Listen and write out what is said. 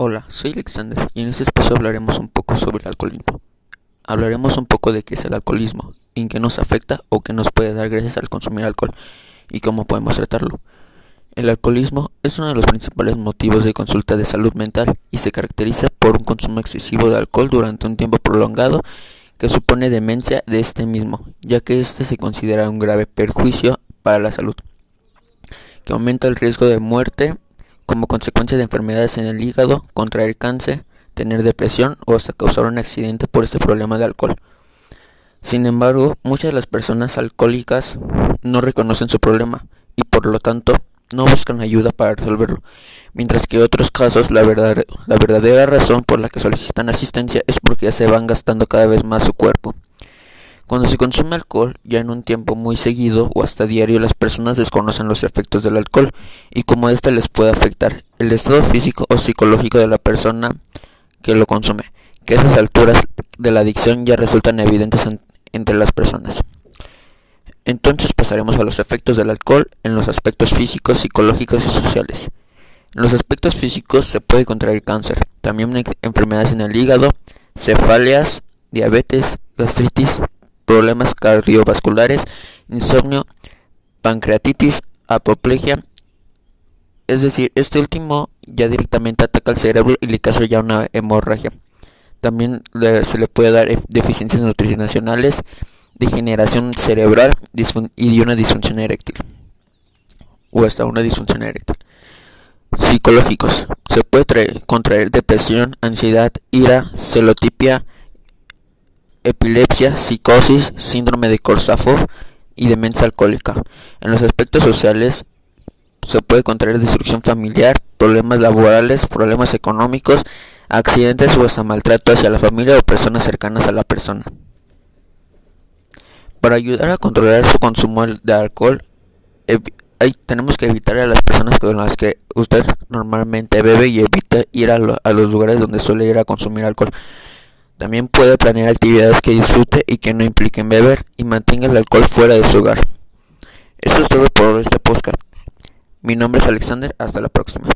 Hola, soy Alexander y en este espacio hablaremos un poco sobre el alcoholismo. Hablaremos un poco de qué es el alcoholismo, en qué nos afecta o qué nos puede dar gracias al consumir alcohol y cómo podemos tratarlo. El alcoholismo es uno de los principales motivos de consulta de salud mental y se caracteriza por un consumo excesivo de alcohol durante un tiempo prolongado que supone demencia de este mismo, ya que este se considera un grave perjuicio para la salud, que aumenta el riesgo de muerte como consecuencia de enfermedades en el hígado, contraer cáncer, tener depresión o hasta causar un accidente por este problema de alcohol. Sin embargo, muchas de las personas alcohólicas no reconocen su problema y por lo tanto no buscan ayuda para resolverlo, mientras que en otros casos la, la verdadera razón por la que solicitan asistencia es porque ya se van gastando cada vez más su cuerpo. Cuando se consume alcohol, ya en un tiempo muy seguido o hasta diario, las personas desconocen los efectos del alcohol y cómo éste les puede afectar el estado físico o psicológico de la persona que lo consume, que esas alturas de la adicción ya resultan evidentes entre las personas. Entonces pasaremos a los efectos del alcohol en los aspectos físicos, psicológicos y sociales. En los aspectos físicos se puede contraer cáncer, también enfermedades en el hígado, cefaleas, diabetes, gastritis, problemas cardiovasculares, insomnio, pancreatitis, apoplejia. Es decir, este último ya directamente ataca al cerebro y le causa ya una hemorragia. También se le puede dar deficiencias nutricionales, degeneración cerebral y una disfunción eréctil. O hasta una disfunción eréctil. Psicológicos. Se puede contraer depresión, ansiedad, ira, celotipia, epilepsia, psicosis, síndrome de Korsakoff y demencia alcohólica. En los aspectos sociales se puede contraer destrucción familiar, problemas laborales, problemas económicos, accidentes o maltrato hacia la familia o personas cercanas a la persona. Para ayudar a controlar su consumo de alcohol, tenemos que evitar a las personas con las que usted normalmente bebe y evita ir a los lugares donde suele ir a consumir alcohol. También puede planear actividades que disfrute y que no impliquen beber y mantenga el alcohol fuera de su hogar. Esto es todo por este podcast. Mi nombre es Alexander, hasta la próxima.